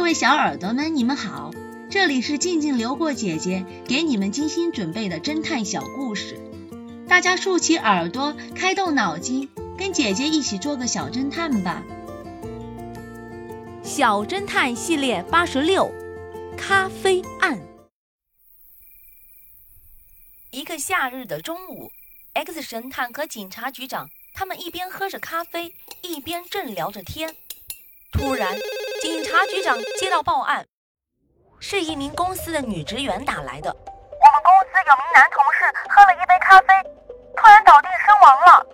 各位小耳朵们，你们好，这里是静静流过姐姐给你们精心准备的侦探小故事，大家竖起耳朵，开动脑筋，跟姐姐一起做个小侦探吧。小侦探系列八十六，咖啡案。一个夏日的中午，X 神探和警察局长他们一边喝着咖啡，一边正聊着天。突然，警察局长接到报案，是一名公司的女职员打来的。我们公司有名男同事喝了一杯咖啡，突然倒地身亡了。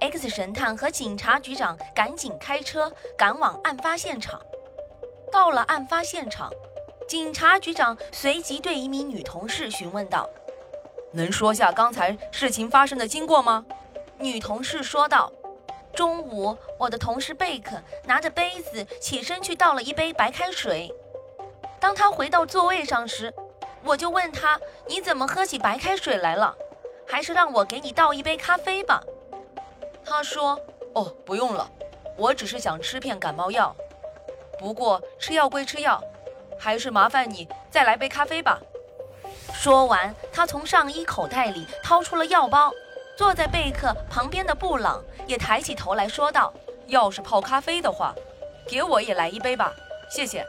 X 神探和警察局长赶紧开车赶往案发现场。到了案发现场，警察局长随即对一名女同事询问道：“能说下刚才事情发生的经过吗？”女同事说道。中午，我的同事贝克拿着杯子起身去倒了一杯白开水。当他回到座位上时，我就问他：“你怎么喝起白开水来了？还是让我给你倒一杯咖啡吧？”他说：“哦，不用了，我只是想吃片感冒药。不过吃药归吃药，还是麻烦你再来杯咖啡吧。”说完，他从上衣口袋里掏出了药包。坐在贝克旁边的布朗也抬起头来说道：“要是泡咖啡的话，给我也来一杯吧，谢谢。”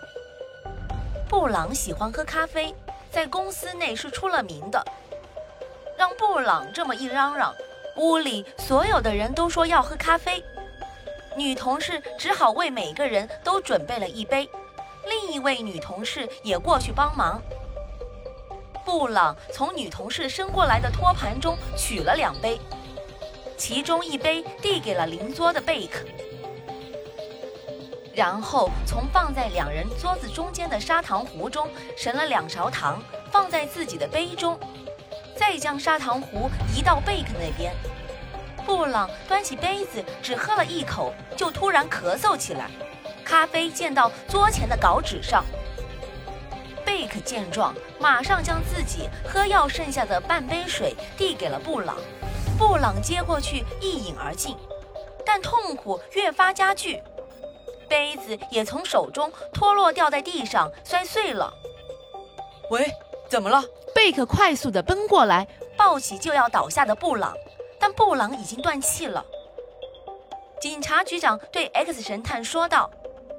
布朗喜欢喝咖啡，在公司内是出了名的。让布朗这么一嚷嚷，屋里所有的人都说要喝咖啡，女同事只好为每个人都准备了一杯。另一位女同事也过去帮忙。布朗从女同事伸过来的托盘中取了两杯，其中一杯递给了邻桌的贝克，然后从放在两人桌子中间的砂糖壶中盛了两勺糖，放在自己的杯中，再将砂糖壶移到贝克那边。布朗端起杯子，只喝了一口，就突然咳嗽起来，咖啡溅到桌前的稿纸上。贝克见状，马上将自己喝药剩下的半杯水递给了布朗。布朗接过去一饮而尽，但痛苦越发加剧，杯子也从手中脱落，掉在地上，摔碎了。喂，怎么了？贝克快速地奔过来，抱起就要倒下的布朗，但布朗已经断气了。警察局长对 X 神探说道：“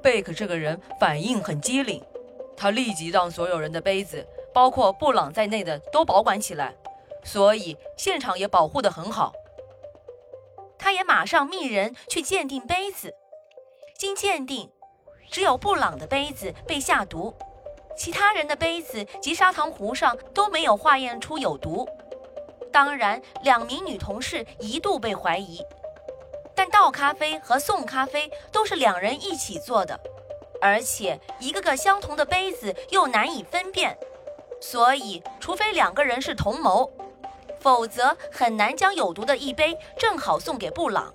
贝克这个人反应很机灵。”他立即让所有人的杯子，包括布朗在内的都保管起来，所以现场也保护得很好。他也马上命人去鉴定杯子，经鉴定，只有布朗的杯子被下毒，其他人的杯子及砂糖壶上都没有化验出有毒。当然，两名女同事一度被怀疑，但倒咖啡和送咖啡都是两人一起做的。而且一个个相同的杯子又难以分辨，所以除非两个人是同谋，否则很难将有毒的一杯正好送给布朗。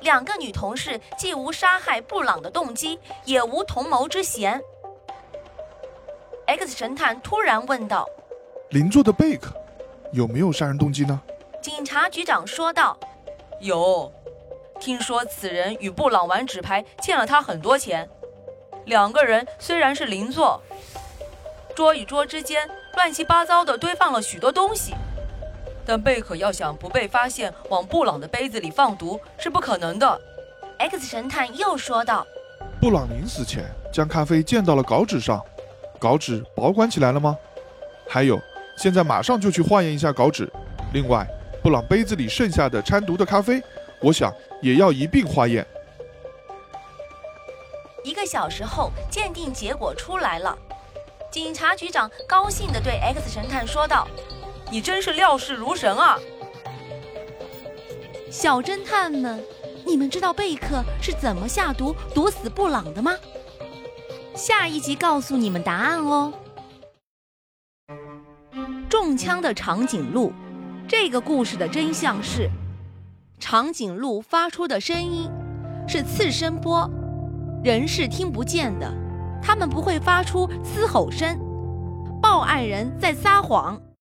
两个女同事既无杀害布朗的动机，也无同谋之嫌。X 神探突然问道：“邻座的贝克有没有杀人动机呢？”警察局长说道：“有，听说此人与布朗玩纸牌，欠了他很多钱。”两个人虽然是邻座，桌与桌之间乱七八糟的堆放了许多东西，但贝克要想不被发现往布朗的杯子里放毒是不可能的。X 神探又说道：“布朗临死前将咖啡溅到了稿纸上，稿纸保管起来了吗？还有，现在马上就去化验一下稿纸。另外，布朗杯子里剩下的掺毒的咖啡，我想也要一并化验。”小时后，鉴定结果出来了。警察局长高兴地对 X 神探说道：“你真是料事如神啊！”小侦探们，你们知道贝克是怎么下毒毒死布朗的吗？下一集告诉你们答案哦。中枪的长颈鹿，这个故事的真相是，长颈鹿发出的声音是次声波。人是听不见的，他们不会发出嘶吼声。报案人在撒谎。